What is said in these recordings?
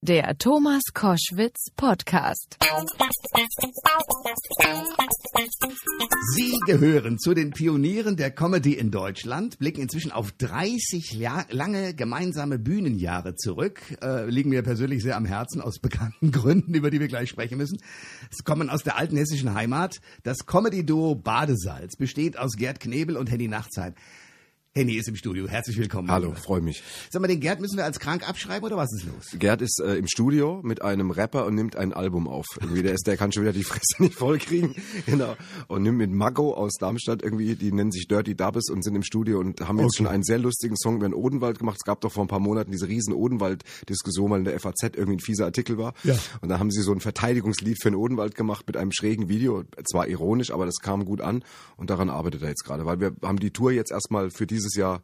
Der Thomas Koschwitz Podcast. Sie gehören zu den Pionieren der Comedy in Deutschland, blicken inzwischen auf 30 La lange gemeinsame Bühnenjahre zurück, äh, liegen mir persönlich sehr am Herzen aus bekannten Gründen, über die wir gleich sprechen müssen. Sie kommen aus der alten hessischen Heimat. Das Comedy-Duo Badesalz besteht aus Gerd Knebel und Henny Nachtsheim. Henny ist im Studio. Herzlich willkommen. Hallo, freue mich. Sag mal, den Gerd müssen wir als krank abschreiben oder was ist los? Gerd ist äh, im Studio mit einem Rapper und nimmt ein Album auf. Irgendwie der ist, der kann schon wieder die Fresse nicht vollkriegen. Genau. Und nimmt mit Mago aus Darmstadt irgendwie, die nennen sich Dirty Dubbes und sind im Studio und haben jetzt Okay. schon einen sehr lustigen Song über den Odenwald gemacht. Es gab doch vor ein paar Monaten diese riesen Odenwald-Diskussion, weil in der FAZ irgendwie ein fieser Artikel war. Ja. Und da haben sie so ein Verteidigungslied für den Odenwald gemacht mit einem schrägen Video. Zwar ironisch, aber das kam gut an und daran arbeitet er jetzt gerade, weil wir haben die Tour jetzt erstmal für dieses Jahr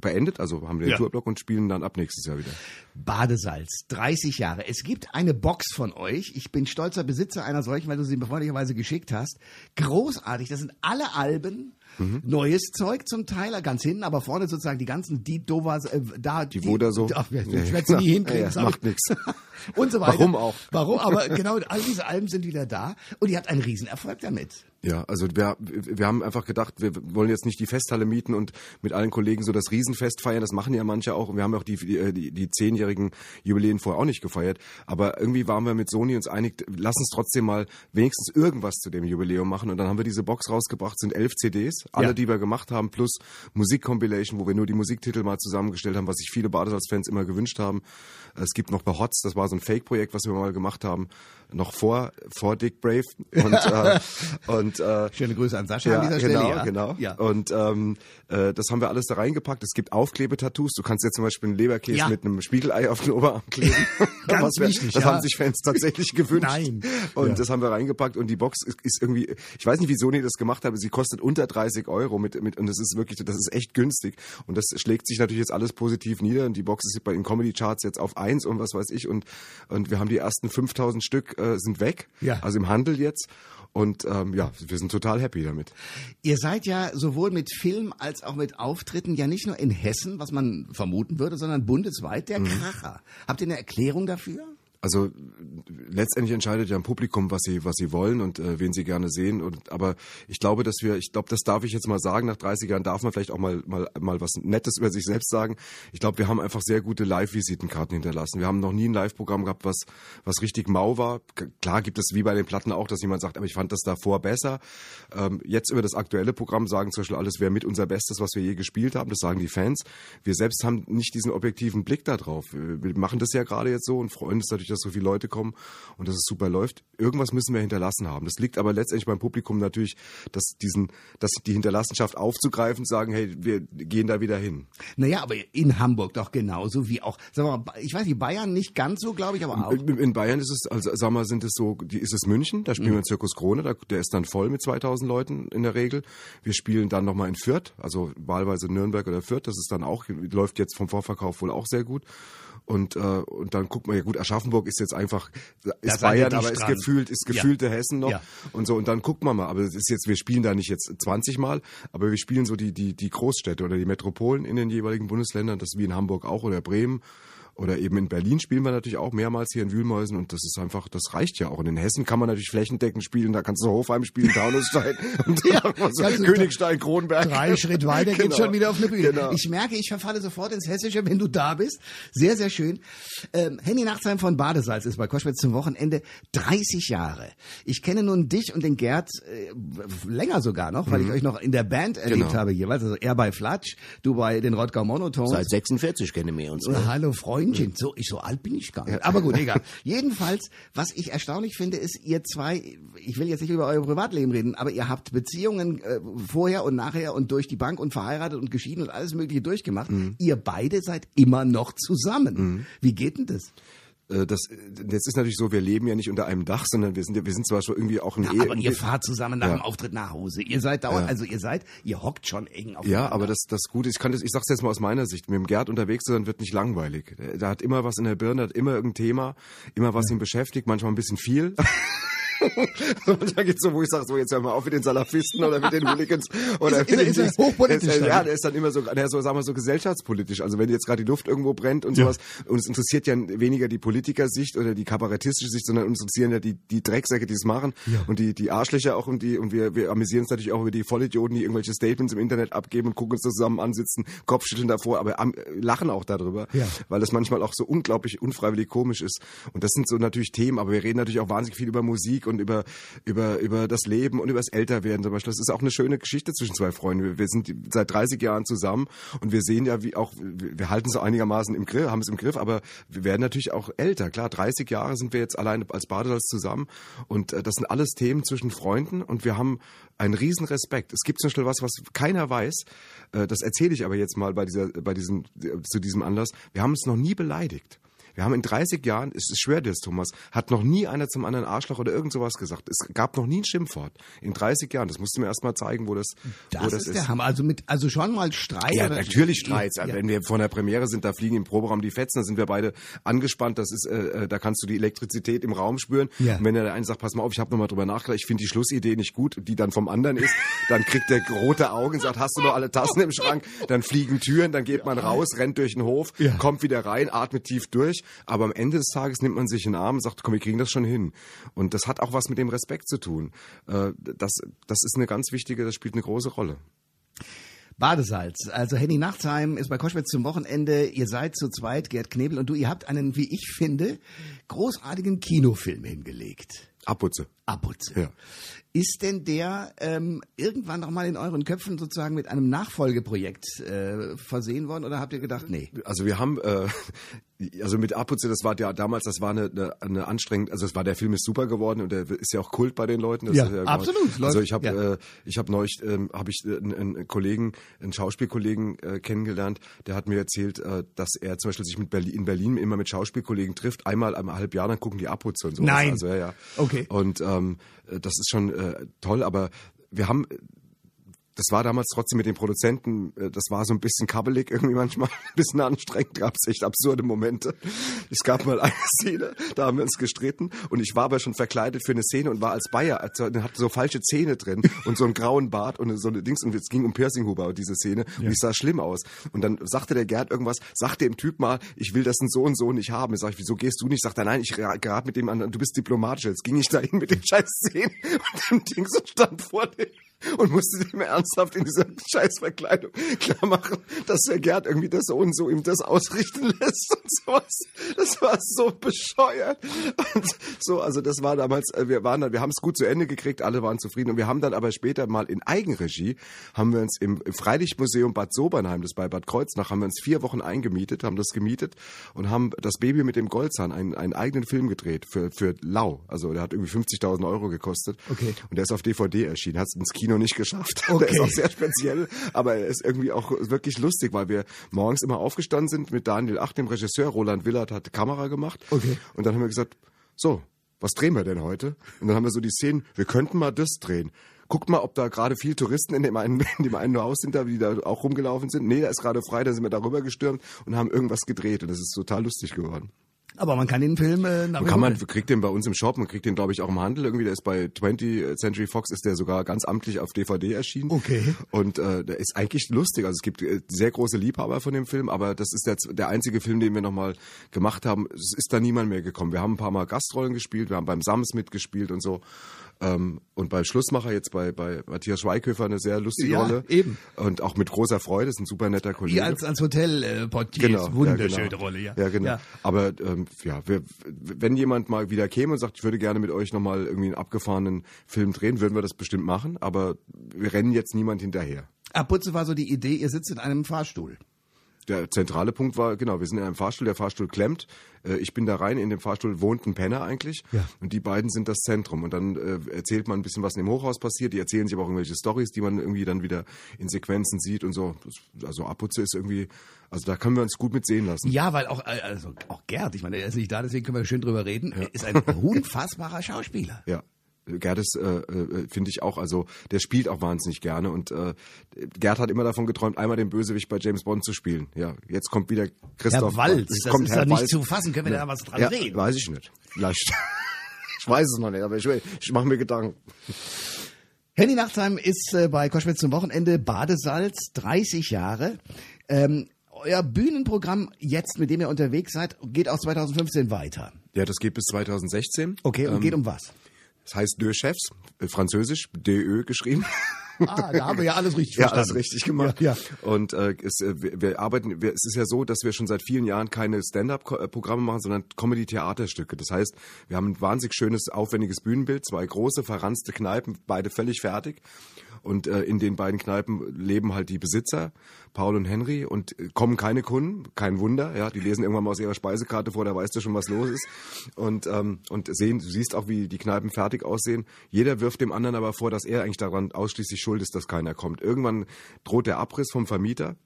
beendet, also haben wir den Ja. Tourblock und spielen dann ab nächstes Jahr wieder. Badesalz, 30 Jahre. Es gibt eine Box von euch. Ich bin stolzer Besitzer einer solchen, weil du sie mir freundlicherweise geschickt hast. Großartig. Das sind alle Alben. Mhm. Neues Zeug zum Teil, ganz hinten, aber vorne sozusagen die ganzen die Dovas, äh, da Die Woda so. Ja, ja, sie nie hinkriegen. ja, macht ich- nix. Und so weiter. Warum auch? Warum? Aber genau, all diese Alben sind wieder da und ihr habt einen Riesenerfolg damit. Ja, also wir, wir haben einfach gedacht, wir wollen jetzt nicht die Festhalle mieten und mit allen Kollegen so das Riesenfest feiern. Das machen ja manche auch. Und wir haben auch die, die, die, die zehnjährigen Jubiläen vorher auch nicht gefeiert. Aber irgendwie waren wir mit Sony uns einig, lass uns trotzdem mal wenigstens irgendwas zu dem Jubiläum machen. Und dann haben wir diese Box rausgebracht, sind elf CDs, alle, Ja. die wir gemacht haben, plus Musikcompilation, wo wir nur die Musiktitel mal zusammengestellt haben, was sich viele Badesalz-Fans immer gewünscht haben. Es gibt noch bei Hots, das war so ein Fake-Projekt, was wir mal gemacht haben, noch vor, vor Dick Brave. Und, äh, und äh, Schöne Grüße an Sascha ja, an dieser genau, Stelle. Ja, genau. Ja. Und ähm, äh, das haben wir alles da reingepackt. Es gibt Aufklebetattoos. Du kannst jetzt zum Beispiel einen Leberkäse Ja. mit einem Spiegelei auf den Oberarm kleben. Ganz wir- wichtig, Das haben sich Fans tatsächlich gewünscht. Nein. Und das haben wir reingepackt. Und die Box ist, ist irgendwie, ich weiß nicht, wie Sony das gemacht hat, aber sie kostet unter 30 Euro mit, mit und das ist wirklich, das ist echt günstig. Und das schlägt sich natürlich jetzt alles positiv nieder. Und die Box ist bei den Comedy Charts jetzt auf eins und was weiß ich. Und und wir haben die ersten 5000 Stück äh, sind weg. Ja. Also im Handel jetzt. Und ähm, ja, wir sind total happy damit. Ihr seid ja sowohl mit Film als auch mit Auftritten ja nicht nur in Hessen, was man vermuten würde, sondern bundesweit Mhm. der Kracher. Habt ihr eine Erklärung dafür? Also letztendlich entscheidet ja ein Publikum, was sie was sie wollen und äh, wen sie gerne sehen. Und aber ich glaube, dass wir, ich glaube, das darf ich jetzt mal sagen. Nach 30 Jahren darf man vielleicht auch mal mal mal was Nettes über sich selbst sagen. Ich glaube, wir haben einfach sehr gute Live-Visitenkarten hinterlassen. Wir haben noch nie ein Live-Programm gehabt, was was richtig mau war. Klar gibt es wie bei den Platten auch, dass jemand sagt, aber ich fand das davor besser. Ähm, jetzt über das aktuelle Programm sagen zum Beispiel alles wäre mit unser Bestes, was wir je gespielt haben. Das sagen die Fans. Wir selbst haben nicht diesen objektiven Blick da drauf. Wir machen das ja gerade jetzt so und freuen uns natürlich, dass so viele Leute kommen und dass es super läuft. Irgendwas müssen wir hinterlassen haben. Das liegt aber letztendlich beim Publikum natürlich, dass diesen, dass die Hinterlassenschaft aufzugreifen, sagen, hey, wir gehen da wieder hin. Naja, aber in Hamburg doch genauso wie auch, sagen wir mal, ich weiß nicht, Bayern nicht ganz so, glaube ich, aber auch. In in Bayern ist es, also sag mal, sind es so, die, ist es München, da spielen Mhm. wir in Zirkus Krone, da, der ist dann voll mit 2000 Leuten in der Regel. Wir spielen dann nochmal in Fürth, also wahlweise Nürnberg oder Fürth, das ist dann auch, läuft jetzt vom Vorverkauf wohl auch sehr gut. Und, äh, und dann guckt man ja gut, Aschaffenburg ist jetzt einfach, ist Bayern, aber ist gefühlt, ist Ja. gefühlte Hessen noch. Ja. Und so, und dann guckt man mal, aber es ist jetzt, wir spielen da nicht jetzt 20 Mal, aber wir spielen so die, die, die Großstädte oder die Metropolen in den jeweiligen Bundesländern, das ist wie in Hamburg auch oder Bremen. Oder eben in Berlin spielen wir natürlich auch mehrmals hier in Wühlmäusen und das ist einfach, das reicht ja auch. Und in Hessen kann man natürlich flächendeckend spielen, da kannst du Hofheim spielen, Taunusstein und Ja, so Königstein, Kronberg. Drei Schritt weiter geht's Genau. schon wieder auf eine Bühne. Genau. Ich merke, ich verfalle sofort ins Hessische, wenn du da bist. Sehr, sehr schön. Ähm, Henny Nachtsheim von Badesalz ist bei Koschwitz zum Wochenende 30 Jahre. Ich kenne nun dich und den Gerd äh, länger sogar noch, weil ich euch noch in der Band erlebt Mhm. Genau. habe jeweils. Also er bei Flatsch, du bei den Rottgau Monotones. Seit 46 kennen wir uns. Oh, hallo Freundchen, so, ich, so alt bin ich gar nicht. Aber gut, egal. Jedenfalls, was ich erstaunlich finde, ist, ihr zwei, ich will jetzt nicht über euer Privatleben reden, aber ihr habt Beziehungen äh, vorher und nachher und durch die Bank und verheiratet und geschieden und alles Mögliche durchgemacht. Ihr beide seid immer noch zusammen. Wie geht denn das? Äh, Das, jetzt ist natürlich so, wir leben ja nicht unter einem Dach, sondern wir sind, ja- wir sind zwar schon irgendwie auch ein Ja, Ehe. aber ihr fahrt zusammen nach Ja. dem Auftritt nach Hause. Ihr seid dauernd, also ihr seid, ihr hockt schon eng auf Ja, aber das, das Gute ist, ich kann das, ich sag's jetzt mal aus meiner Sicht, mit dem Gerd unterwegs zu sein, wird nicht langweilig. Der hat immer was in der Birne, hat immer irgendein Thema, immer was ihn beschäftigt, manchmal ein bisschen viel. so, manchmal gibt's so, wo ich sage, so jetzt hör mal auf mit den Salafisten oder mit den Hooligans. Oder Ist- ist er- ist er mit- hochpolitisch ist, ja, der ist dann immer so, der ist so, sagen wir so gesellschaftspolitisch. Also wenn jetzt gerade die Luft irgendwo brennt und Ja. sowas, und es interessiert ja weniger die Politikersicht oder die kabarettistische Sicht, sondern uns interessieren ja die, die Drecksäcke, die es machen und die, die Arschlöcher auch und die, und wir, wir amüsieren uns natürlich auch über die Vollidioten, die irgendwelche Statements im Internet abgeben und gucken uns zusammen ansitzen, Kopfschütteln davor, aber am, lachen auch darüber, Ja. weil das manchmal auch so unglaublich unfreiwillig komisch ist. Und das sind so natürlich Themen, aber wir reden natürlich auch wahnsinnig viel über Musik und über, über, über das Leben und über das Älterwerden zum Beispiel. Das ist auch eine schöne Geschichte zwischen zwei Freunden. Wir, wir sind seit 30 Jahren zusammen und wir sehen ja, wie auch, wir halten es so einigermaßen im Griff, haben es im Griff, aber wir werden natürlich auch älter. Klar, 30 Jahre sind wir jetzt alleine als Badesalz zusammen und äh, das sind alles Themen zwischen Freunden und wir haben einen riesen Respekt. Es gibt zum Beispiel was, was keiner weiß, äh, das erzähle ich aber jetzt mal bei dieser, bei diesem, zu diesem Anlass. Wir haben uns noch nie beleidigt. Wir haben in 30 Jahren, es ist schwer das, Thomas, hat noch nie einer zum anderen Arschloch oder irgend sowas gesagt. Es gab noch nie ein Schimpfwort. In 30 Jahren. Das musst du mir erst mal zeigen, wo das, Das, wo das ist, der Hammer. Also mit, also schon mal Streit. ja, natürlich Streits. Ja. Wenn wir vor der Premiere sind, da fliegen im Proberaum die Fetzen, da sind wir beide angespannt. Das ist, äh, äh, da kannst du die Elektrizität im Raum spüren. Ja. Und wenn der eine sagt, pass mal auf, ich habe nochmal drüber nachgedacht, ich finde die Schlussidee nicht gut, die dann vom anderen ist, dann kriegt der rote Augen, sagt, hast du noch alle Tassen im Schrank? Dann fliegen Türen, dann geht man raus, rennt durch den Hof, kommt wieder rein, atmet tief durch. Aber am Ende des Tages nimmt man sich in den Arm und sagt, komm, wir kriegen das schon hin. Und das hat auch was mit dem Respekt zu tun. Äh, das, das ist eine ganz wichtige, das spielt eine große Rolle. Badesalz. Also Henning Nachtsheim ist bei Koschwitz zum Wochenende. Ihr seid zu zweit, Gerd Knebel und du. Ihr habt einen, wie ich finde, großartigen Kinofilm hingelegt. Abputze. Abputze. Ja. Ist denn der ähm, irgendwann noch mal in euren Köpfen sozusagen mit einem Nachfolgeprojekt äh, versehen worden oder habt ihr gedacht, nee? Also wir haben, äh, also mit Abputze, das war ja damals, das war eine, eine, eine anstrengend, also es war der Film ist super geworden und der ist ja auch Kult bei den Leuten. Das Ja, ist absolut, Also ich habe, ja. äh, ich habe neulich, ähm, habe ich äh, einen, einen Kollegen, einen Schauspielkollegen äh, kennengelernt, der hat mir erzählt, äh, dass er zum Beispiel sich mit Berlin, in Berlin immer mit Schauspielkollegen trifft, einmal im halben Jahr, dann gucken die Abputze und so. Nein. Also ja, ja. Okay. Und ähm, das ist schon äh, toll, aber wir haben das war damals trotzdem mit den Produzenten, äh, das war so ein bisschen kabbelig irgendwie manchmal, ein bisschen anstrengend, gab es echt absurde Momente. Es gab mal eine Szene, da haben wir uns gestritten und ich war aber schon verkleidet für eine Szene und war als Bayer, also hatte so falsche Zähne drin und so einen grauen Bart und so eine Dings und es ging um Piercinghuber, diese Szene und ich sah schlimm aus. Und dann sagte der Gerd irgendwas, sagte dem Typ mal, ich will das ein so und so nicht haben. Ich sag, wieso gehst du nicht? Sagt er, nein, ich gerade mit dem anderen, du bist diplomatisch. Jetzt ging ich da hin mit den scheiß Szenen und dem Dings und stand vor dem und musste dem ernsthaft in dieser Scheißverkleidung klar machen, dass der Gerd irgendwie das so und so ihm das ausrichten lässt und sowas. Das war so bescheuert. Und so, also das war damals, äh, wir waren dann, wir haben es gut zu Ende gekriegt, alle waren zufrieden und wir haben dann aber später mal in Eigenregie, haben wir uns im, im Freilichtmuseum Bad Sobernheim, das bei Bad Kreuznach, haben wir uns vier Wochen eingemietet, haben das gemietet und haben das Baby mit dem Goldzahn, einen, einen eigenen Film gedreht für, für Lau. Also der hat irgendwie 50.000 Euro gekostet. Okay. Und der ist auf DVD erschienen, hat es ins Kino nicht geschafft. Okay. Der ist auch sehr speziell, aber er ist irgendwie auch wirklich lustig, weil wir morgens immer aufgestanden sind mit Daniel Acht, dem Regisseur. Roland Willard hat die Kamera gemacht. Okay. Und dann haben wir gesagt, so, was drehen wir denn heute? Und dann haben wir so die Szenen, wir könnten mal das drehen. Guckt mal, ob da gerade viel Touristen in dem einen, in dem einen Haus sind, da, die da auch rumgelaufen sind. Nee, da ist gerade frei, da sind wir darüber gestürmt und haben irgendwas gedreht und das ist total lustig geworden. Aber man kann den Film äh, Man kann man kriegt den bei uns im Shop, man kriegt den glaube ich auch im Handel irgendwie. Der ist bei 20th Century Fox ist der sogar ganz amtlich auf DVD erschienen. Okay. Und äh, der ist eigentlich lustig. Also es gibt äh, sehr große Liebhaber von dem Film, aber das ist der, der einzige Film, den wir nochmal gemacht haben. Es ist da niemand mehr gekommen. Wir haben ein paar Mal Gastrollen gespielt, wir haben beim Sams mitgespielt und so. Ähm, und bei Schlussmacher jetzt bei, bei Matthias Schweighöfer eine sehr lustige Ja, Rolle. eben. Und auch mit großer Freude, ist ein super netter Kollege. Ihr als, als Hotel-Portier. Genau, Wunderschöne ja, genau. Rolle, ja. Ja, genau. Ja. Aber ähm, ja, wir, wenn jemand mal wieder käme und sagt, ich würde gerne mit euch nochmal irgendwie einen abgefahrenen Film drehen, würden wir das bestimmt machen, aber wir rennen jetzt niemand hinterher. Abputze war so die Idee, ihr sitzt in einem Fahrstuhl. Der zentrale Punkt war, genau, wir sind in einem Fahrstuhl, der Fahrstuhl klemmt. Äh, ich bin da rein, in dem Fahrstuhl wohnt ein Penner eigentlich. Ja. Und die beiden sind das Zentrum. Und dann äh, erzählt man ein bisschen, was in dem Hochhaus passiert. Die erzählen sich aber auch irgendwelche Stories, die man irgendwie dann wieder in Sequenzen sieht und so. Also Abputze ist irgendwie, also da können wir uns gut mit sehen lassen. Ja, weil auch, äh, also auch Gerd, ich meine, er ist nicht da, deswegen können wir schön drüber reden, er ist ein unfassbarer Schauspieler. Ja. Gerd ist, äh, äh, finde ich auch, also der spielt auch wahnsinnig gerne und äh, Gerd hat immer davon geträumt, einmal den Bösewicht bei James Bond zu spielen. Ja, jetzt kommt wieder Christoph. Herr Walz, das kommt ist Herr doch nicht Walz. zu fassen, können wir da was dran ja, drehen? Weiß ich nicht. Vielleicht. Ich weiß es noch nicht, aber ich, ich mache mir Gedanken. Henny Nachtsheim ist äh, bei Koschwitz zum Wochenende Badesalz, 30 Jahre. Ähm, euer Bühnenprogramm jetzt, mit dem ihr unterwegs seid, geht auch 2015 weiter. Ja, das geht bis 2016. Okay, und Ähm, geht um was? Das heißt Deux Chefs, äh, französisch, DÖ geschrieben. Ah, da haben wir ja alles richtig Ja, verstanden. alles richtig gemacht. Ja, ja. Und äh, es, äh, wir, wir arbeiten, wir, es ist ja so, dass wir schon seit vielen Jahren keine Stand-up-Programme machen, sondern Comedy-Theaterstücke. Das heißt, wir haben ein wahnsinnig schönes, aufwendiges Bühnenbild, zwei große, verranzte Kneipen, beide völlig fertig. Und äh, in den beiden Kneipen leben halt die Besitzer, Paul und Henry, und äh, kommen keine Kunden, kein Wunder, ja, die lesen irgendwann mal aus ihrer Speisekarte vor, da weißt du schon, was los ist. Und, ähm, und sehen, du siehst auch, wie die Kneipen fertig aussehen. Jeder wirft dem anderen aber vor, dass er eigentlich daran ausschließlich schuld ist, dass keiner kommt. Irgendwann droht der Abriss vom Vermieter.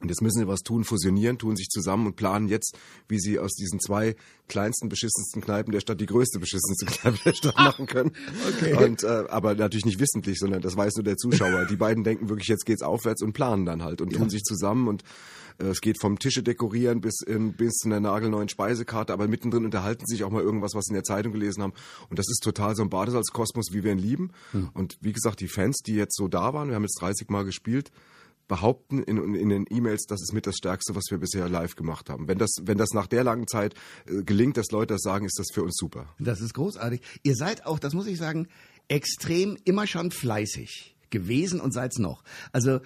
Und jetzt müssen sie was tun, fusionieren, tun sich zusammen und planen jetzt, wie sie aus diesen zwei kleinsten, beschissensten Kneipen der Stadt die größte, beschissenste Kneipe der Stadt machen können. Okay. Und, äh, aber natürlich nicht wissentlich, sondern das weiß nur der Zuschauer. Die beiden denken wirklich, jetzt geht's aufwärts und planen dann halt und tun sich zusammen und äh, es geht vom Tische dekorieren bis, in, bis zu einer nagelneuen Speisekarte, aber mittendrin unterhalten sie sich auch mal irgendwas, was sie in der Zeitung gelesen haben. Und das ist total so ein Badesalzkosmos, wie wir ihn lieben. Und wie gesagt, die Fans, die jetzt so da waren, wir haben jetzt 30 Mal gespielt, behaupten in, in den E-Mails, das ist mit das Stärkste, was wir bisher live gemacht haben. Wenn das, wenn das nach der langen Zeit äh, gelingt, dass Leute das sagen, ist das für uns super. Das ist großartig. Ihr seid auch, das muss ich sagen, extrem immer schon fleißig gewesen und seid's noch. Also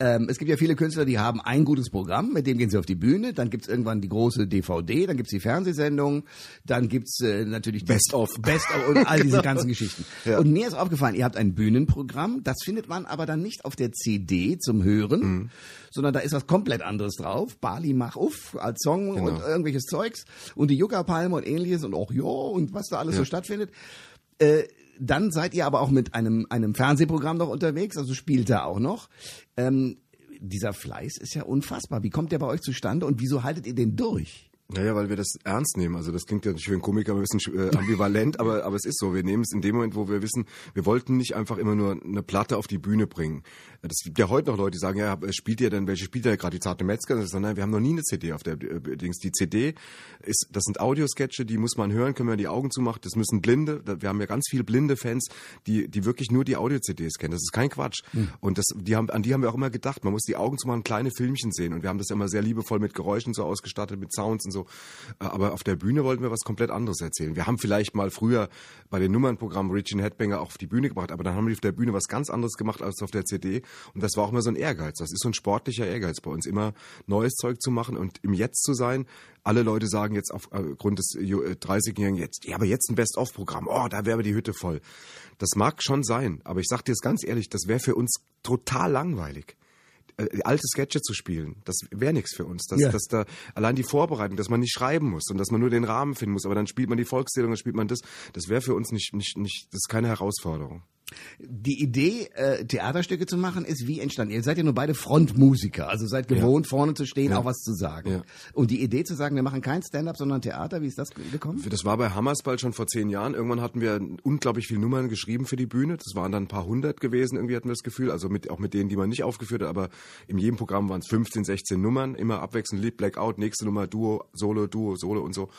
ähm, es gibt ja viele Künstler, die haben ein gutes Programm, mit dem gehen sie auf die Bühne, dann gibt's irgendwann die große DVD, dann gibt's die Fernsehsendung, dann gibt's äh, natürlich Best of. Best of und all diese Genau. ganzen Geschichten. Ja. Und mir ist aufgefallen, ihr habt ein Bühnenprogramm, das findet man aber dann nicht auf der CD zum Hören, Mhm. sondern da ist was komplett anderes drauf. Bali mach uff als Song Genau. und irgendwelches Zeugs und die Yucca-Palme und ähnliches und auch jo und was da alles so Ja. stattfindet. Äh, dann seid ihr aber auch mit einem, einem Fernsehprogramm noch unterwegs, also spielt da auch noch. Ähm, dieser Fleiß ist ja unfassbar. Wie kommt der bei euch zustande und wieso haltet ihr den durch? Naja, weil wir das ernst nehmen. Also das klingt ja für einen Komiker ein bisschen äh, ambivalent, aber, aber es ist so. Wir nehmen es in dem Moment, wo wir wissen, wir wollten nicht einfach immer nur eine Platte auf die Bühne bringen. Das gibt ja heute noch Leute, die sagen, ja, spielt ihr denn, welche spielt ihr gerade, die zarte Metzger? Das ist nein, wir haben noch nie eine CD auf der äh, Dings. Die CD ist, das sind Audiosketche, die muss man hören, können wir die Augen zumachen. Das müssen Blinde, wir haben ja ganz viele blinde Fans, die, die wirklich nur die Audio-CDs kennen. Das ist kein Quatsch. Und das, die haben, an die haben wir auch immer gedacht. Man muss die Augen zumachen, kleine Filmchen sehen. Und wir haben das immer sehr liebevoll mit Geräuschen so ausgestattet, mit Sounds und so. Äh, Aber auf der Bühne wollten wir was komplett anderes erzählen. Wir haben vielleicht mal früher bei den Nummernprogrammen Richie Headbanger auch auf die Bühne gebracht, aber dann haben wir auf der Bühne was ganz anderes gemacht als auf der CD. Und das war auch immer so ein Ehrgeiz. Das ist so ein sportlicher Ehrgeiz bei uns, immer neues Zeug zu machen und im Jetzt zu sein. Alle Leute sagen jetzt aufgrund des äh, 30-Jährigen jetzt, ja, aber jetzt ein Best-of-Programm. Oh, da wäre die Hütte voll. Das mag schon sein, aber ich sag dir es ganz ehrlich, das wäre für uns total langweilig äh, alte Sketche zu spielen, das wäre nichts für uns. Das, Ja. das da allein die Vorbereitung, dass man nicht schreiben muss und dass man nur den Rahmen finden muss, aber dann spielt man die Volkszählung, dann spielt man das. Das wäre für uns nicht, nicht, nicht, das ist keine Herausforderung. Die Idee, äh, Theaterstücke zu machen, ist wie entstanden? Ihr seid ja nur beide Frontmusiker, also seid gewohnt, vorne zu stehen, auch was zu sagen. Ja. Und die Idee zu sagen, wir machen kein Stand-up, sondern Theater, wie ist das gekommen? Das war bei Hammersball schon vor zehn Jahren. Irgendwann hatten wir unglaublich viele Nummern geschrieben für die Bühne. Das waren dann ein paar hundert gewesen, irgendwie hatten wir das Gefühl. Also mit, auch mit denen, die man nicht aufgeführt hat. Aber in jedem Programm waren es 15, 16 Nummern. Immer abwechselnd Lied, Blackout, nächste Nummer, Duo, Solo, Duo, Solo und so.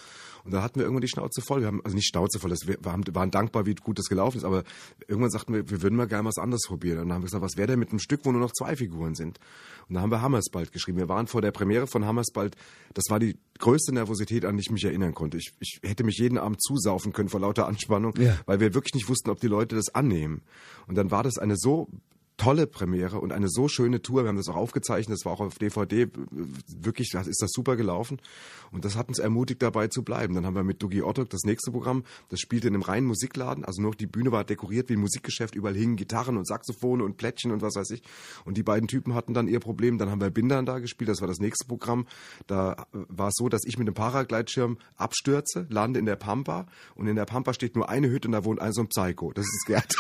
Und da hatten wir irgendwann die Schnauze voll. Wir haben, also nicht Schnauze voll, das, wir waren, waren dankbar, wie gut das gelaufen ist. Aber irgendwann sagten wir, wir würden mal gerne was anderes probieren. Und dann haben wir gesagt, was wäre denn mit einem Stück, wo nur noch zwei Figuren sind? Und da haben wir Hammersbald geschrieben. Wir waren vor der Premiere von Hammersbald. Das war die größte Nervosität, an die ich mich erinnern konnte. Ich, ich hätte mich jeden Abend zusaufen können vor lauter Anspannung, Ja. weil wir wirklich nicht wussten, ob die Leute das annehmen. Und dann war das eine so tolle Premiere und eine so schöne Tour. Wir haben das auch aufgezeichnet, das war auch auf DVD. Wirklich, ist das super gelaufen. Und das hat uns ermutigt, dabei zu bleiben. Dann haben wir mit Dugi Ottok das nächste Programm, das spielte in einem reinen Musikladen. Also nur die Bühne war dekoriert wie ein Musikgeschäft. Überall hingen Gitarren und Saxophone und Plättchen und was weiß ich. Und die beiden Typen hatten dann ihr Problem. Dann haben wir Bindern da gespielt. Das war das nächste Programm. Da äh, war es so, dass ich mit dem Paragleitschirm abstürze, lande in der Pampa. Und in der Pampa steht nur eine Hütte und da wohnt ein so ein Psycho. Das ist Gerd.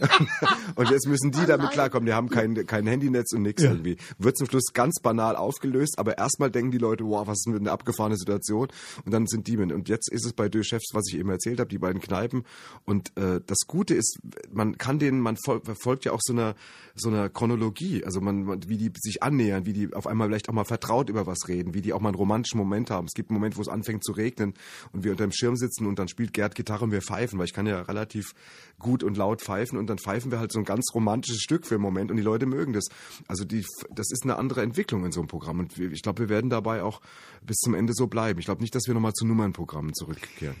und jetzt müssen die damit klarkommen. Die haben kein, kein Handynetz und nichts Ja. irgendwie. Wird zum Schluss ganz banal aufgelöst, aber erstmal denken die Leute, wow, was ist denn eine abgefahrene Situation? Und dann sind die mit. Und jetzt ist es bei Deux Chefs, was ich eben erzählt habe, die beiden Kneipen. Und äh, das Gute ist, man kann denen, man fol verfolgt ja auch so einer so einer Chronologie, also man, man, wie die sich annähern, wie die auf einmal vielleicht auch mal vertraut über was reden, wie die auch mal einen romantischen Moment haben. Es gibt einen Moment, wo es anfängt zu regnen und wir unter dem Schirm sitzen und dann spielt Gerd Gitarre und wir pfeifen, weil ich kann ja relativ gut und laut pfeifen und dann pfeifen wir halt so ein ganz romantisches Stück für einen Moment und die Leute mögen das. Also die, das ist eine andere Entwicklung in so einem Programm und ich glaube, wir werden dabei auch bis zum Ende so bleiben. Ich glaube nicht, dass wir nochmal zu Nummernprogrammen zurückkehren.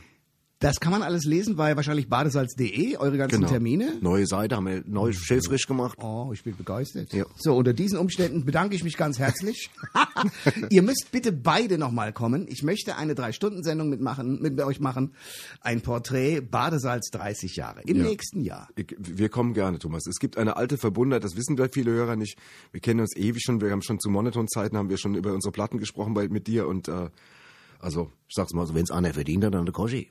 Das kann man alles lesen bei wahrscheinlich badesalz.de, eure ganzen Genau. Termine. Neue Seite haben wir neu schilfrisch gemacht. Oh, ich bin begeistert. Ja. So, unter diesen Umständen bedanke ich mich ganz herzlich. Ihr müsst bitte beide nochmal kommen. Ich möchte eine Drei-Stunden-Sendung mitmachen, mit euch machen. Ein Porträt Badesalz 30 Jahre. Im Ja. nächsten Jahr. Ich- Wir kommen gerne, Thomas. Es gibt eine alte Verbundenheit, das wissen vielleicht viele Hörer nicht. Wir kennen uns ewig schon, wir haben schon zu Monoton-Zeiten, haben wir schon über unsere Platten gesprochen bei, mit dir und äh, also, ich sag's mal so, wenn's einer verdient hat, dann der Koschi.